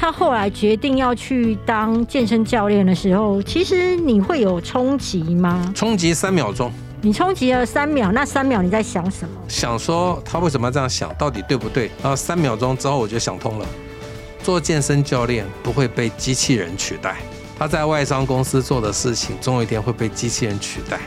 他后来决定要去当健身教练的时候，其实你会有冲击吗？冲击三秒钟，你冲击了三秒，那三秒你在想什么？想说他为什么要这样想，到底对不对？然后三秒钟之后我就想通了，做健身教练不会被机器人取代，他在外商公司做的事情，总有一天会被机器人取代。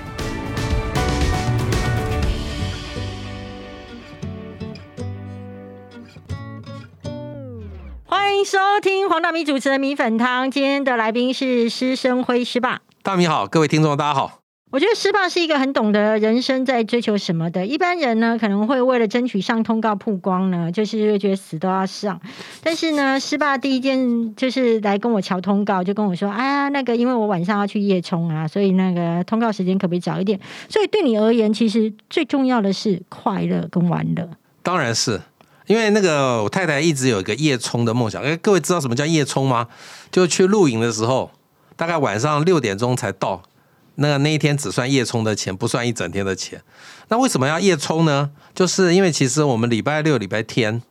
收听黄大米主持的米粉汤。今天的来宾是施生辉师爸。大米好，各位听众大家好。我觉得师爸是一个很懂得人生在追求什么的。一般人呢，可能会为了争取上通告曝光呢，就是觉得死都要上。但是呢，师爸第一件就是来跟我瞧通告，就跟我说：“哎啊，那个因为我晚上要去夜冲啊，所以那个通告时间可不可以早一点？”所以对你而言，其实最重要的是快乐跟玩乐。当然是因为那个我太太一直有一个夜冲的梦想。哎，各位知道什么叫夜冲吗？就去露营的时候，大概晚上六点钟才到。那那一天只算夜冲的钱，不算一整天的钱。那为什么要夜冲呢？就是因为其实我们礼拜六、礼拜天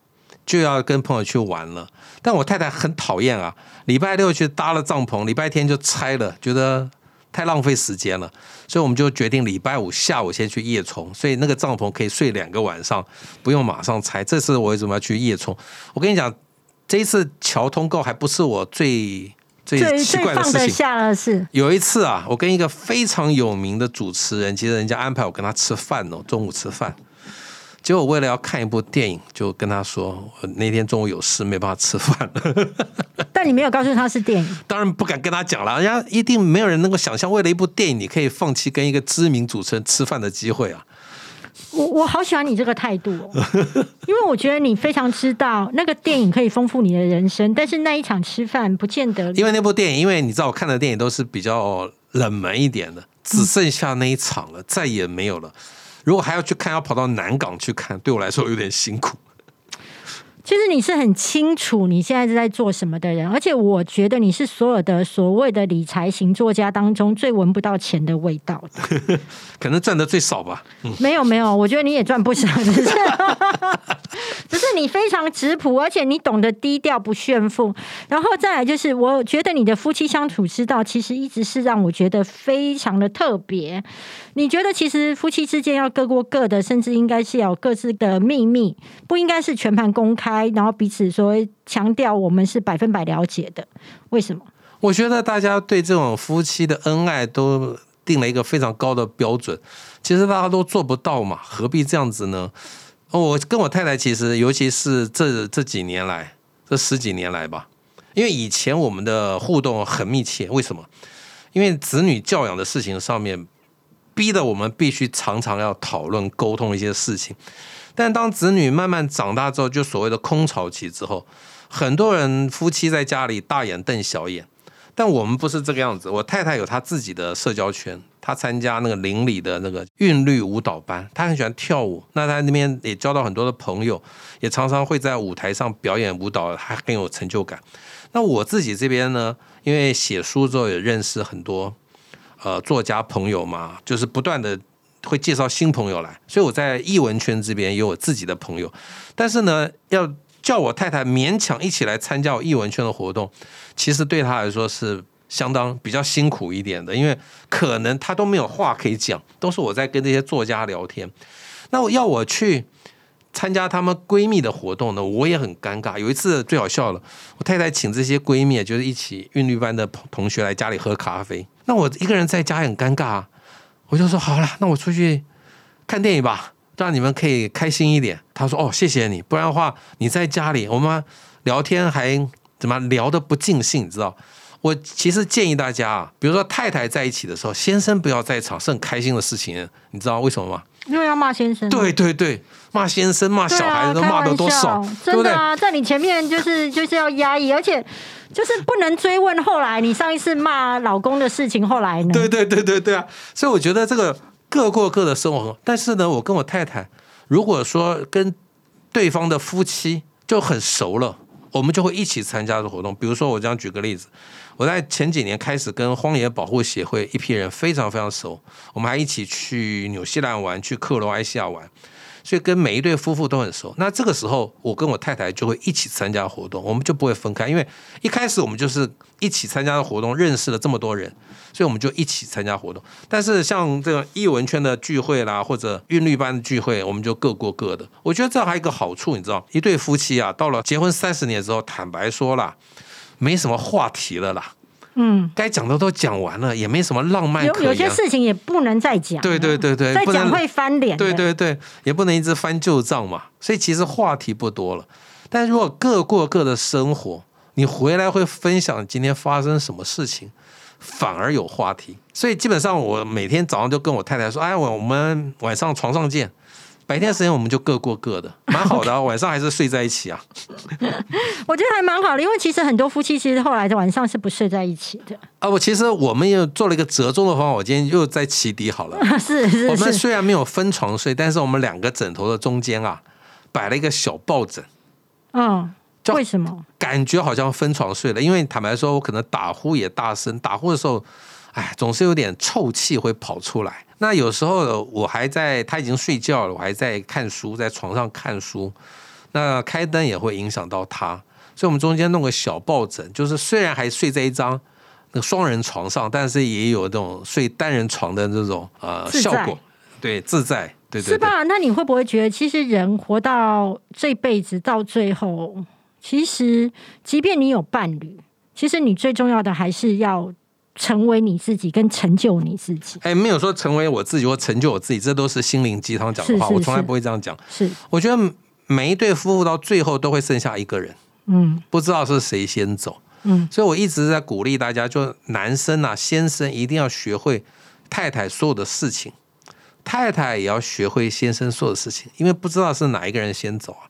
就要跟朋友去玩了。但我太太很讨厌啊，礼拜六去搭了帐篷，礼拜天就拆了，觉得太浪费时间了。所以我们就决定礼拜五下午先去夜冲，所以那个帐篷可以睡两个晚上，不用马上拆。这次我为什么要去夜冲？我跟你讲，这一次桥通告还不是我最。最奇怪的事情是，有一次啊，我跟一个非常有名的主持人，其实人家安排我跟他吃饭哦，中午吃饭。结果为了要看一部电影，就跟他说我那天中午有事，没办法吃饭。但你没有告诉他是电影，当然不敢跟他讲了。人家一定没有人能够想象，为了一部电影，你可以放弃跟一个知名主持人吃饭的机会啊。我我好喜欢你这个态度，哦，因为我觉得你非常知道那个电影可以丰富你的人生，但是那一场吃饭不见得。因为那部电影，因为你知道我看的电影都是比较冷门一点的，只剩下那一场了，再也没有了。如果还要去看，要跑到南港去看，对我来说有点辛苦。其实你是很清楚你现在是在做什么的人，而且我觉得你是所有的所谓的理财型作家当中最闻不到钱的味道的，可能赚的最少吧。没有没有，我觉得你也赚不少，只是只是你非常质朴，而且你懂得低调不炫富。然后再来就是，我觉得你的夫妻相处之道其实一直是让我觉得非常的特别。你觉得其实夫妻之间要各过各的，甚至应该是有各自的秘密，不应该是全盘公开。然后彼此说强调我们是百分百了解的，为什么？我觉得大家对这种夫妻的恩爱都定了一个非常高的标准，其实大家都做不到嘛，何必这样子呢？我跟我太太其实，尤其是这这几年来，这十几年来吧，因为以前我们的互动很密切，为什么？因为子女教养的事情上面，逼得我们必须常常要讨论沟通一些事情。但当子女慢慢长大之后，就所谓的空巢期之后，很多人夫妻在家里大眼瞪小眼，但我们不是这个样子。我太太有她自己的社交圈，她参加那个邻里的那个韵律舞蹈班，她很喜欢跳舞。那她那边也交到很多的朋友，也常常会在舞台上表演舞蹈，还很有成就感。那我自己这边呢，因为写书之后也认识很多呃作家朋友嘛，就是不断的。会介绍新朋友来，所以我在译文圈这边有我自己的朋友，但是呢，要叫我太太勉强一起来参加我译文圈的活动，其实对她来说是相当比较辛苦一点的，因为可能她都没有话可以讲，都是我在跟这些作家聊天。那我要我去参加她们闺蜜的活动呢，我也很尴尬。有一次最好笑了，我太太请这些闺蜜，就是一起韵律班的同学来家里喝咖啡，那我一个人在家很尴尬。我就说好了，那我出去看电影吧，让你们可以开心一点。他说哦，谢谢你，不然的话你在家里我们聊天还怎么聊的不尽兴，你知道？我其实建议大家啊，比如说太太在一起的时候，先生不要在场是很开心的事情，你知道为什么吗？因为要骂先生。对对对，骂先生骂小孩子都骂的多少，真的啊，在你前面就是就是要压抑，而且。就是不能追问后来你上一次骂老公的事情，后来呢？对对对对对啊！所以我觉得这个各过各的生活。但是呢，我跟我太太，如果说跟对方的夫妻就很熟了，我们就会一起参加的活动。比如说，我这样举个例子，我在前几年开始跟荒野保护协会一批人非常非常熟，我们还一起去纽西兰玩，去克罗埃西亚玩。所以跟每一对夫妇都很熟。那这个时候，我跟我太太就会一起参加活动，我们就不会分开，因为一开始我们就是一起参加的活动，认识了这么多人，所以我们就一起参加活动。但是像这个艺文圈的聚会啦，或者韵律班的聚会，我们就各过各的。我觉得这还有一个好处，你知道，一对夫妻啊，到了结婚三十年之后，坦白说啦，没什么话题了啦。嗯，该讲的都讲完了，也没什么浪漫有有些。事情也不能再讲，对对对对，再讲会翻脸。对对对，也不能一直翻旧账嘛。所以其实话题不多了。但如果各过各的生活，你回来会分享今天发生什么事情，反而有话题。所以基本上我每天早上就跟我太太说：“哎，我我们晚上床上见。”白天的时间我们就各过各的，蛮好的、啊。晚上还是睡在一起啊。我觉得还蛮好的，因为其实很多夫妻其实后来的晚上是不睡在一起的。啊，我其实我们也做了一个折中的方法，我今天又在起底好了。是是我们，虽然没有分床睡，但是我们两个枕头的中间啊，摆了一个小抱枕，嗯，为什么？感觉好像分床睡了。因为坦白说，我可能打呼也大声，打呼的时候，哎，总是有点臭气会跑出来。那有时候我还在，他已经睡觉了，我还在看书，在床上看书，那开灯也会影响到他。所以我们中间弄个小抱枕，就是虽然还睡在一张那个双人床上，但是也有这种睡单人床的这种呃效果，对，自在，对对对。是吧？那你会不会觉得，其实人活到这辈子到最后，其实即便你有伴侣，其实你最重要的还是要成为你自己，跟成就你自己。哎，没有说成为我自己或成就我自己，这都是心灵鸡汤讲的话，是是我从来不会这样讲。是，我觉得每一对夫妇到最后都会剩下一个人，嗯不知道是谁先走。嗯，所以我一直在鼓励大家，就男生啊，先生一定要学会太太所有的事情，太太也要学会先生所有的事情，因为不知道是哪一个人先走啊。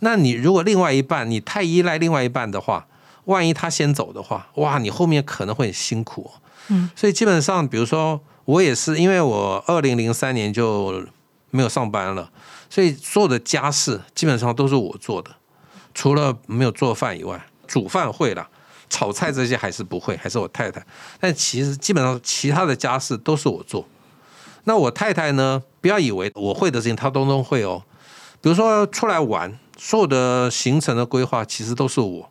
那你如果另外一半你太依赖另外一半的话，万一他先走的话，哇，你后面可能会很辛苦、哦。嗯，所以基本上，比如说我也是，因为我二零零三年就没有上班了，所以所有的家事基本上都是我做的，除了没有做饭以外，煮饭会了，炒菜这些还是不会，还是我太太。但其实基本上其他的家事都是我做。那我太太呢？不要以为我会的事情她通通会哦。比如说出来玩，所有的行程的规划其实都是我。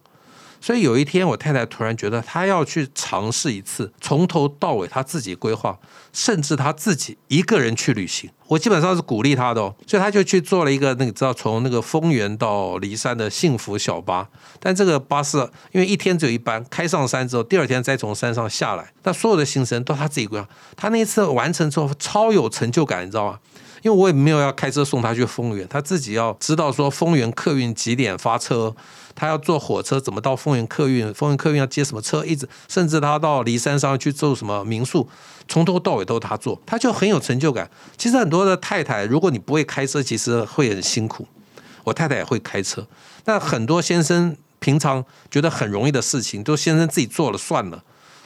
所以有一天，我太太突然觉得她要去尝试一次，从头到尾她自己规划，甚至她自己一个人去旅行。我基本上是鼓励她的哦，所以她就去做了一个那个，知道从那个丰原到骊山的幸福小巴。但这个巴士因为一天只有一班，开上山之后，第二天再从山上下来，那所有的行程都她自己规划。她那一次完成之后，超有成就感，你知道吗？因为我也没有要开车送他去丰原，他自己要知道说丰原客运几点发车，他要坐火车怎么到丰原客运，丰原客运要接什么车，一直甚至他到骊山上去住什么民宿，从头到尾都是他做，他就很有成就感。其实很多的太太，如果你不会开车，其实会很辛苦。我太太也会开车，但很多先生平常觉得很容易的事情，都先生自己做了算了。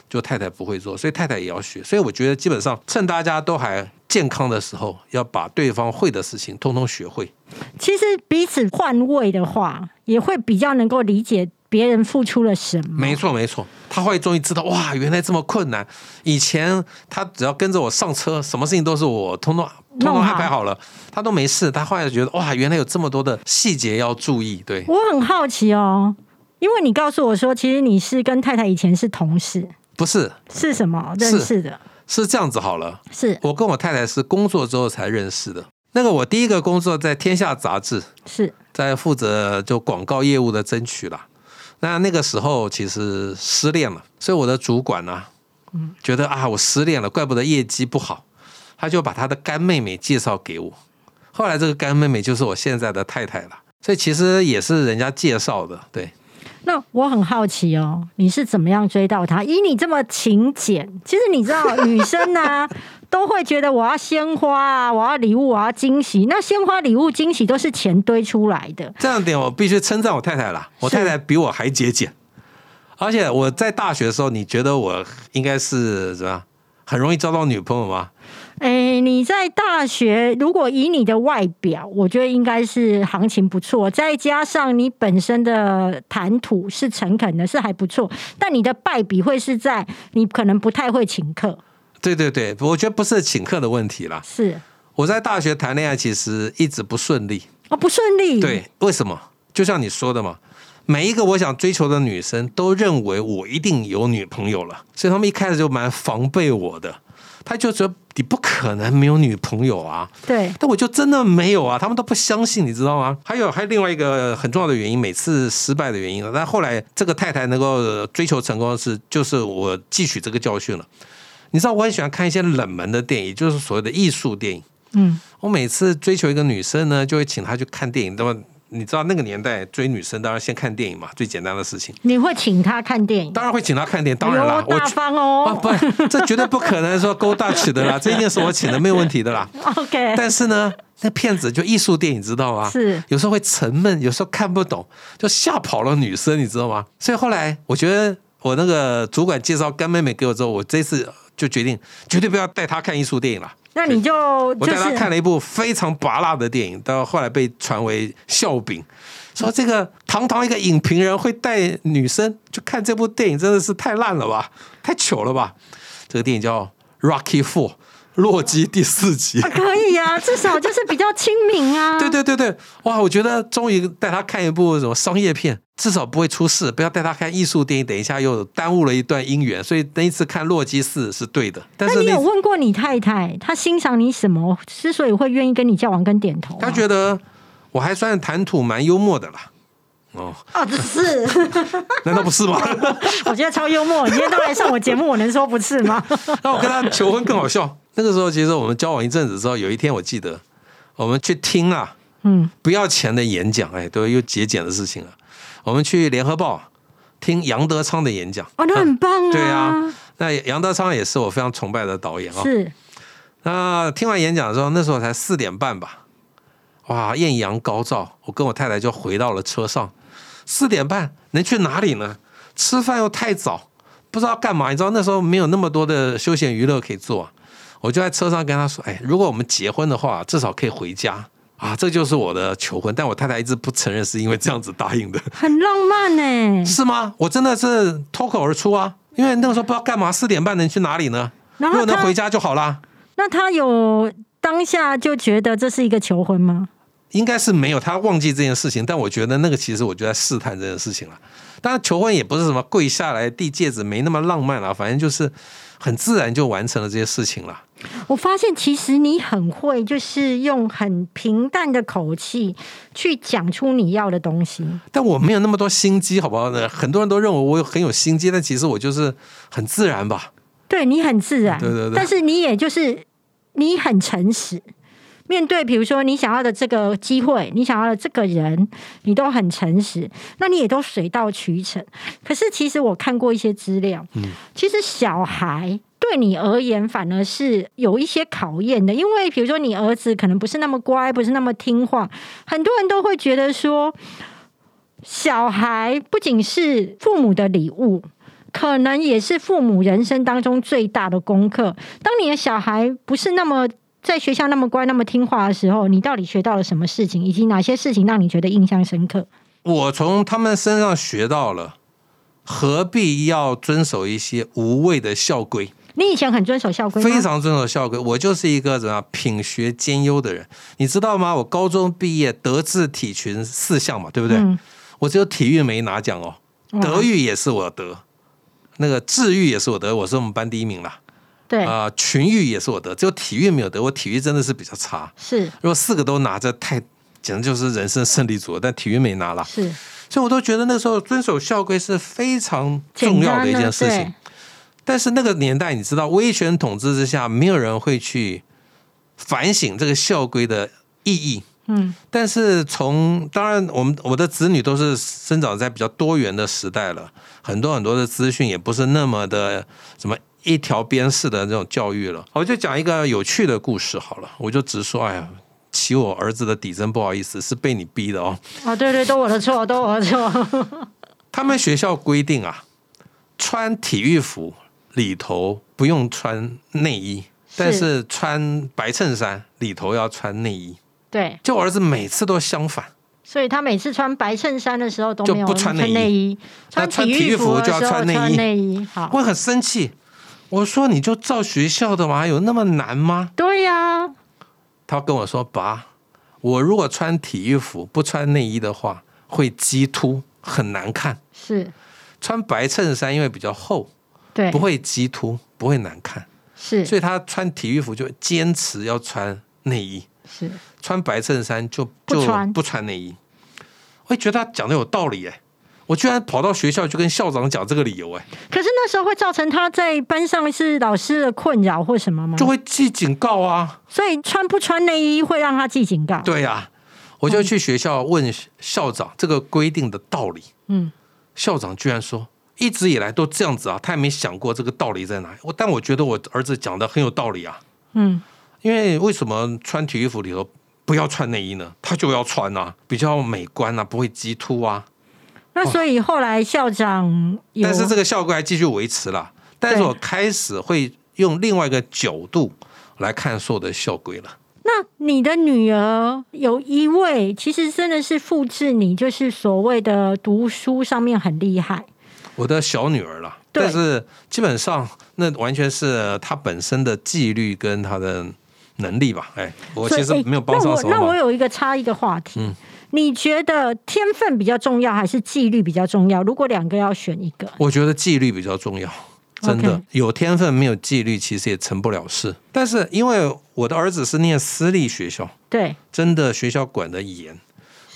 就太太不会做，所以太太也要学。所以我觉得基本上趁大家都还健康的时候，要把对方会的事情通通学会。其实彼此换位的话，也会比较能够理解别人付出了什么。没错，没错，他会终于知道哇，原来这么困难。以前他只要跟着我上车，什么事情都是我通通通通安排好了，他都没事。他后来觉得哇，原来有这么多的细节要注意。对，我很好奇哦，因为你告诉我说，其实你是跟太太以前是同事，不是是什么认识的？是这样子好了。是我跟我太太是工作之后才认识的。那个我第一个工作在《天下》杂志，是，在负责就广告业务的争取啦。那那个时候其实失恋了，所以我的主管呢、觉得啊我失恋了，怪不得业绩不好，他就把他的干妹妹介绍给我。后来这个干妹妹就是我现在的太太了，所以其实也是人家介绍的，对。那我很好奇哦，你是怎么样追到他？以你这么勤俭，其实你知道，女生呢、都会觉得我要鲜花啊，我要礼物，我要惊喜。那鲜花、礼物、惊喜都是钱堆出来的。这样点我必须称赞我太太啦，我太太比我还节俭，而且我在大学的时候，你觉得我应该是怎么样？很容易交到女朋友吗？哎，你在大学如果以你的外表，我觉得应该是行情不错，再加上你本身的谈吐是诚恳的，是还不错。但你的败笔会是在你可能不太会请客，对对对，我觉得不是请客的问题啦，是我在大学谈恋爱其实一直不顺利。哦，不顺利。，对，为什么？就像你说的嘛，每一个我想追求的女生都认为我一定有女朋友了，所以他们一开始就蛮防备我的。他就觉得你不可能没有女朋友啊，对，但我就真的没有啊，他们都不相信，你知道吗？还有还有另外一个很重要的原因，每次失败的原因了。但后来这个太太能够追求成功是，就是我汲取这个教训了。你知道我很喜欢看一些冷门的电影，就是所谓的艺术电影。嗯，我每次追求一个女生呢，就会请她去看电影。那么你知道那个年代追女生当然先看电影嘛，最简单的事情。你会请她看电影？当然会请她看电影，当然啦，我大方啊哦。不，这绝对不可能说勾大取的啦，这一定是我请的，没有问题的啦。OK，但是呢，那骗子就艺术电影，知道吗？是有时候会沉闷，有时候看不懂，就吓跑了女生，你知道吗？所以后来我觉得我那个主管介绍干妹妹给我之后，我这次就决定绝对不要带他看艺术电影了。那你就我就带他看了一部非常拔辣的电影，到后来被传为笑柄。说这个堂堂一个影评人会带女生去看这部电影，真的是太烂了吧，太糗了吧！这个电影叫《Rocky Four》，洛基第四集。可以啊，至少就是比较亲民啊。对对对对，哇！我觉得终于带他看一部什么商业片，至少不会出事。不要带他看艺术电影，等一下又耽误了一段姻缘。所以那一次看《洛基四》是对的，但那你有问过你太太，她欣赏你什么？之所以会愿意跟你交往跟点头吗？他觉得我还算谈吐蛮幽默的啦。哦，哦，这是，难道不是吗？我觉得超幽默。你今天都来上我节目，我能说不是吗？那我跟他求婚更好笑。那个时候其实我们交往一阵子之后，有一天我记得我们去听啊嗯，不要钱的演讲，哎，都又节俭的事情了。我们去联合报听杨德昌的演讲。哦，那很棒啊。对啊，那杨德昌也是我非常崇拜的导演啊、是那听完演讲之后，那时候才四点半吧，哇，艳阳高照，我跟我太太就回到了车上。四点半能去哪里呢？吃饭又太早，不知道干嘛。你知道那时候没有那么多的休闲娱乐可以做啊、我就在车上跟他说：“哎，如果我们结婚的话，至少可以回家啊。”这就是我的求婚，但我太太一直不承认，是因为这样子答应的。很浪漫呢。是吗？我真的是脱口而出啊，因为那个时候不知道干嘛，四点半能去哪里呢？然后他如果能回家就好啦。那他有当下就觉得这是一个求婚吗？应该是没有，他忘记这件事情，但我觉得那个其实我就在试探这件事情了。当然，求婚也不是什么跪下来递戒指，没那么浪漫了，反正就是很自然就完成了这些事情了。我发现其实你很会，就是用很平淡的口气去讲出你要的东西。但我没有那么多心机，好不好呢？很多人都认为我有很有心机，但其实我就是很自然吧。对你很自然，对对对但是你也就是你很诚实，面对比如说你想要的这个机会，你想要的这个人，你都很诚实，那你也都水到渠成。可是其实我看过一些资料，嗯其实小孩。对你而言，反而是有一些考验的，因为比如说你儿子可能不是那么乖，不是那么听话，很多人都会觉得说，小孩不仅是父母的礼物，可能也是父母人生当中最大的功课。当你的小孩不是那么在学校那么乖、那么听话的时候，你到底学到了什么事情，以及哪些事情让你觉得印象深刻？我从他们身上学到了，何必要遵守一些无谓的校规？你以前很遵守校规？非常遵守校规。我就是一个怎么样品学兼优的人，你知道吗？我高中毕业德智体群四项嘛，对不对？嗯我只有体育没拿奖哦，德育也是我得，那个智育也是我得，我是我们班第一名啦。对，啊、群育也是我得，只有体育没有得。我体育真的是比较差，是如果四个都拿着，太简直就是人生胜利组了。但体育没拿了，是所以我都觉得那时候遵守校规是非常重要的一件事情。但是那个年代，你知道，威权统治之下，没有人会去反省这个校规的意义。嗯，但是从当然，我们我的子女都是生长在比较多元的时代了，很多很多的资讯也不是那么的什么一条边式的这种教育了。我就讲一个有趣的故事好了，我就直说，哎呀，起我儿子的底，真不好意思，是被你逼的哦。哦，对对，都我的错，都我的错。他们学校规定啊，穿体育服里头不用穿内衣，但是穿白衬衫里头要穿内衣。对，就我儿子每次都相反，所以他每次穿白衬衫的时候都没有不穿内衣穿体育服就要穿穿内衣内衣。好，我很生气。我说你就照学校的嘛，有那么难吗？对呀、他跟我说：“爸，我如果穿体育服不穿内衣的话，会激凸，很难看。是穿白衬衫因为比较厚，对，不会激凸，不会难看。是所以他穿体育服就坚持要穿内衣，是穿白衬衫就就不穿内衣。我也觉得他讲的有道理哎，我居然跑到学校去跟校长讲这个理由哎，可是那时候会造成他在班上是老师的困扰或什么吗？就会记警告啊。所以穿不穿内衣会让他记警告。对呀、我就去学校问校长这个规定的道理。嗯，校长居然说，一直以来都这样子啊，他也没想过这个道理在哪里。我但我觉得我儿子讲的很有道理啊，嗯，因为为什么穿体育服里头不要穿内衣呢？他就要穿啊，比较美观啊，不会激突啊。那所以后来校长，但是这个校规还继续维持了。但是我开始会用另外一个角度来看所有的校规了。那你的女儿有一位，其实真的是复制你，就是所谓的读书上面很厉害。我的小女儿啦，但是基本上那完全是她本身的纪律跟她的能力吧。哎，我其实没有帮上什么忙。那我那我有一个插一个话题，嗯你觉得天分比较重要，还是纪律比较重要？如果两个要选一个，我觉得纪律比较重要，真的有天分没有纪律，其实也成不了事。但是因为我的儿子是念私立学校，对，真的学校管得严，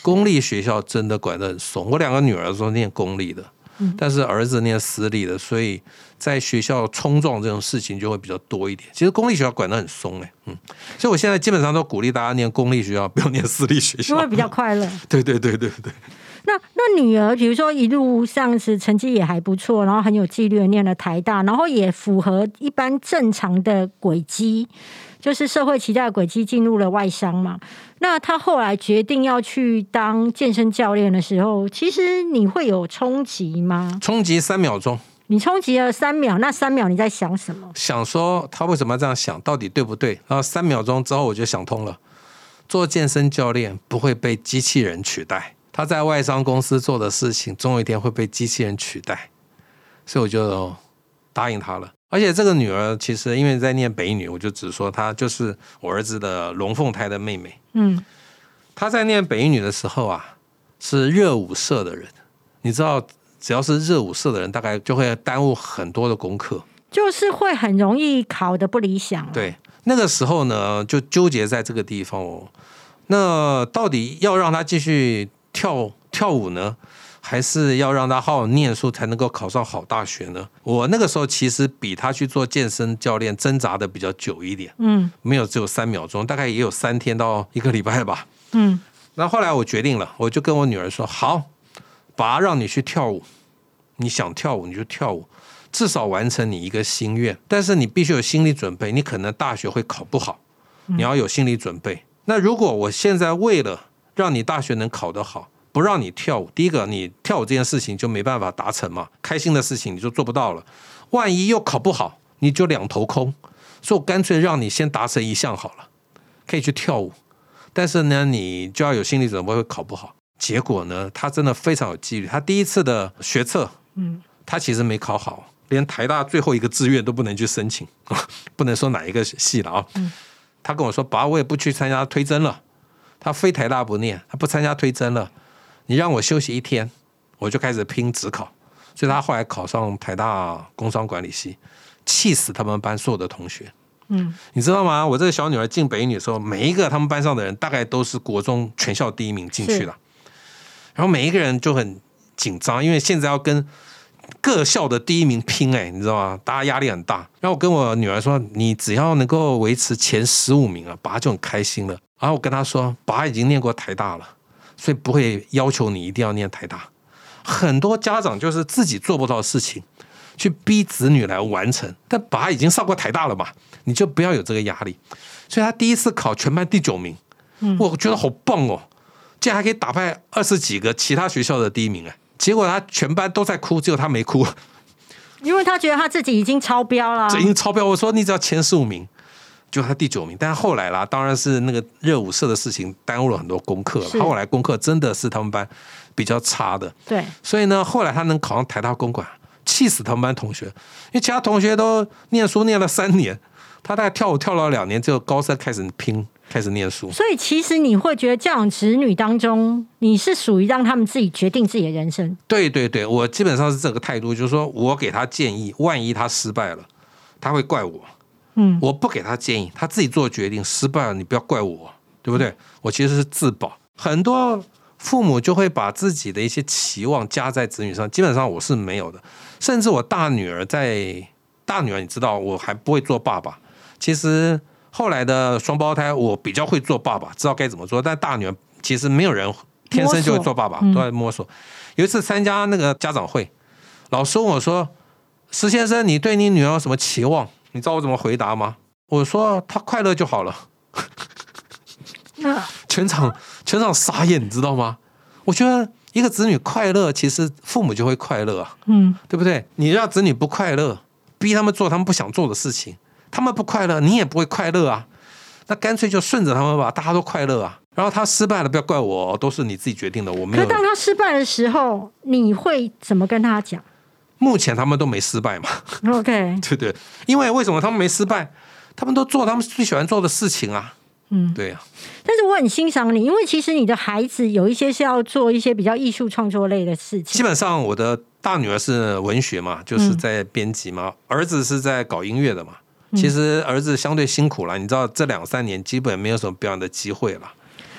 公立学校真的管得很松。我两个女儿都念公立的，嗯但是儿子念私立的，所以在学校冲撞这种事情就会比较多一点。其实公立学校管得很松哎、嗯，所以我现在基本上都鼓励大家念公立学校，不要念私立学校因为，比较快乐。对对对对对。那那女儿，比如说一路上是成绩也还不错，然后很有纪律念了台大，然后也符合一般正常的轨迹，就是社会期待的轨迹进入了外商嘛。那他后来决定要去当健身教练的时候，其实你会有冲击吗？冲击三秒钟，你冲击了三秒，那三秒你在想什么？想说他为什么要这样想，到底对不对？然后三秒钟之后我就想通了，做健身教练不会被机器人取代，他在外商公司做的事情，总有一天会被机器人取代，所以我就答应他了。而且这个女儿其实因为在念北女，我就只说她就是我儿子的龙凤胎的妹妹。嗯，她在念北女的时候啊，是热舞社的人，你知道，只要是热舞社的人，大概就会耽误很多的功课。就是会很容易考的不理想、，对，那个时候呢，就纠结在这个地方哦。那到底要让她继续跳跳舞呢，还是要让他好好念书才能够考上好大学呢？我那个时候其实比他去做健身教练挣扎的比较久一点，嗯没有只有三秒钟，大概也有三天到一个礼拜吧。嗯，那后来我决定了，我就跟我女儿说：“好，爸让你去跳舞，你想跳舞你就跳舞，至少完成你一个心愿。但是你必须有心理准备，你可能大学会考不好，你要有心理准备。那如果我现在为了让你大学能考得好，不让你跳舞，第一个你跳舞这件事情就没办法达成嘛，开心的事情你就做不到了。万一又考不好，你就两头空。所以我干脆让你先达成一项好了，可以去跳舞。”但是呢，你就要有心理准备会考不好。结果呢，他真的非常有纪律。他第一次的学测，嗯，他其实没考好，连台大最后一个志愿都不能去申请，不能说哪一个系了啊。他跟我说：“爸，我也不去参加推甄了。他非台大不念，他不参加推甄了。你让我休息一天，我就开始拼职考。所以他后来考上台大工商管理系，气死他们班所有的同学。嗯，你知道吗？我这个小女儿进北一女的时候，每一个他们班上的人大概都是国中全校第一名进去的，然后每一个人就很紧张，因为现在要跟各校的第一名拼，哎，你知道吗？大家压力很大。然后我跟我女儿说，你只要能够维持前十五名啊，爸就很开心了。然后我跟她说，爸已经念过台大了，所以不会要求你一定要念台大。很多家长就是自己做不到的事情，去逼子女来完成。但爸已经上过台大了嘛，你就不要有这个压力。所以他第一次考全班第九名，我觉得好棒哦，竟然还可以打败二十几个其他学校的第一名哎。结果他全班都在哭，只有他没哭，因为他觉得他自己已经超标了这，已经超标。我说你只要前十五名，就他第九名。但是后来啦，当然是那个热舞社的事情耽误了很多功课了。他后来功课真的是他们班比较差的，对，所以呢，后来他能考上台大公馆，气死他们班同学，因为其他同学都念书念了三年，他大概跳舞跳了两年之后，高三开始拼，开始念书。所以其实你会觉得教养子女当中，你是属于让他们自己决定自己的人生。对对对，我基本上是这个态度，就是说我给他建议，万一他失败了，他会怪我。嗯，我不给他建议，他自己做决定，失败了你不要怪我，对不对？我其实是自保。很多父母就会把自己的一些期望加在子女上，基本上我是没有的。甚至我大女儿在大女儿，你知道我还不会做爸爸。其实后来的双胞胎，我比较会做爸爸，知道该怎么做。但大女儿其实没有人天生就会做爸爸，都在摸索。有一次参加那个家长会，老师问我说：“石先生，你对你女儿有什么期望？”你知道我怎么回答吗？我说他快乐就好了。全场全场傻眼，你知道吗？我觉得一个子女快乐，其实父母就会快乐啊，嗯，对不对？你让子女不快乐，逼他们做他们不想做的事情，他们不快乐，你也不会快乐啊。那干脆就顺着他们吧，大家都快乐啊。然后他失败了，不要怪我，都是你自己决定的，我没有。可当他失败的时候，你会怎么跟他讲？目前他们都没失败嘛，OK，对对，因为为什么他们没失败？他们都做他们最喜欢做的事情啊。嗯，对呀、但是我很欣赏你，因为其实你的孩子有一些是要做一些比较艺术创作类的事情。基本上我的大女儿是文学嘛，就是在编辑嘛，儿子是在搞音乐的嘛。其实儿子相对辛苦了，你知道这两三年基本没有什么表演的机会了，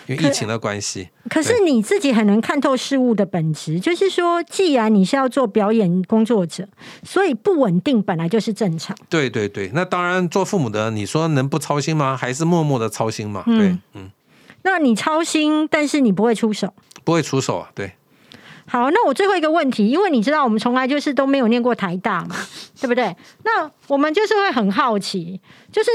因为疫情的关系。可是你自己很能看透事物的本质，就是说，既然你是要做表演工作者，所以不稳定本来就是正常。对对对，那当然做父母的，你说能不操心吗？还是默默的操心嘛？对，嗯，那你操心，但是你不会出手。不会出手啊，对。好，那我最后一个问题，因为你知道我们从来就是都没有念过台大嘛，对不对？那我们就是会很好奇，就是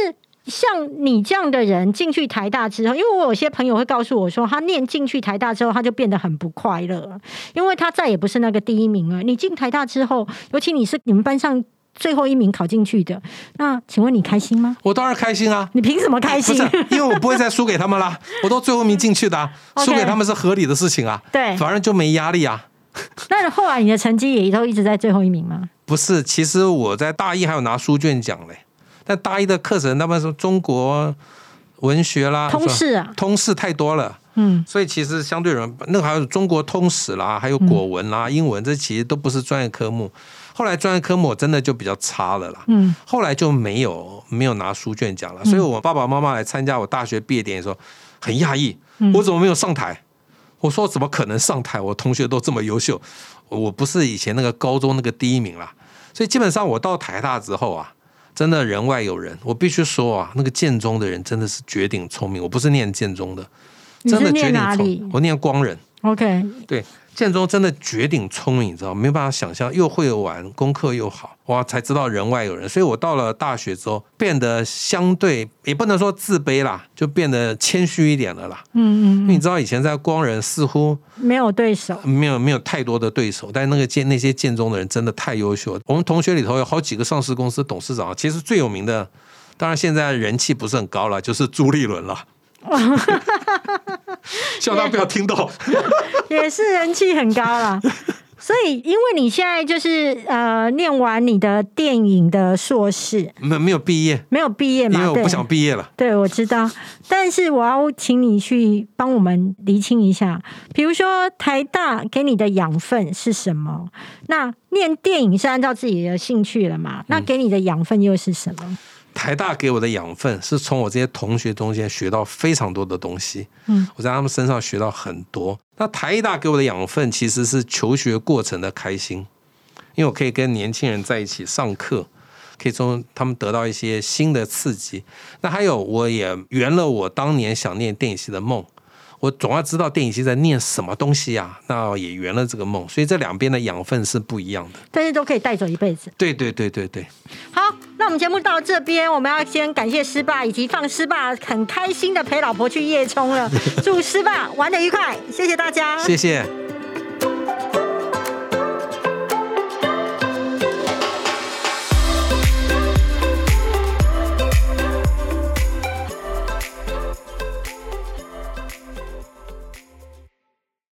像你这样的人进去台大之后，因为我有些朋友会告诉我说，他念进去台大之后，他就变得很不快乐，因为他再也不是那个第一名了。你进台大之后，尤其你是你们班上最后一名考进去的，那请问你开心吗？我当然开心啊，你凭什么开心？不是因为我不会再输给他们啦，我都最后一名进去的、啊，输给他们是合理的事情啊，对反而就没压力啊。那后来你的成绩也都一直在最后一名吗？不是，其实我在大一还有拿书卷奖嘞，但大一的课程他们说中国文学啦、通识啊，通识太多了，嗯，所以其实相对人那个还有中国通史啦，还有国文啦、英文，这其实都不是专业科目。后来专业科目我真的就比较差了啦，嗯，后来就没有没有拿书卷奖了，所以我爸爸妈妈来参加我大学毕业典礼的时候很讶异，我怎么没有上台？我说怎么可能上台？我同学都这么优秀，我不是以前那个高中那个第一名啦。所以基本上我到台大之后啊，真的人外有人。我必须说啊，那个建中的人真的是绝顶聪明。我不是念建中的，真的绝顶聪，我念光仁。？OK，对，建中真的绝顶聪明，你知道吗，没办法想象，又会玩，功课又好，哇，才知道人外有人。所以我到了大学之后，变得相对也不能说自卑啦，就变得谦虚一点了啦。嗯嗯因为你知道以前在光仁似乎没有对手。没有没有太多的对手，但那个建那些建中的人真的太优秀了。我们同学里头有好几个上市公司董事长，其实最有名的，当然现在人气不是很高了，就是朱立伦了。希望他不要听到。也是人气很高啦。所以，因为你现在就是呃念完你的电影的硕士，没有没有毕业，没有毕业嘛？对因为我不想毕业了。对，我知道。但是我要请你去帮我们厘清一下，比如说台大给你的养分是什么？那念电影是按照自己的兴趣了嘛？那给你的养分又是什么？台大给我的养分是从我这些同学中间学到非常多的东西，嗯，我在他们身上学到很多。那台大给我的养分其实是求学过程的开心，因为我可以跟年轻人在一起上课，可以从他们得到一些新的刺激。那还有，我也圆了我当年想念电影系的梦。我总要知道电影系在念什么东西啊、那也圆了这个梦。所以这两边的养分是不一样的。但是都可以带走一辈子。对对对对对。好，那我们节目到这边，我们要先感谢师爸以及放师爸很开心的陪老婆去夜冲了，祝师爸玩的愉快，谢谢大家，谢谢。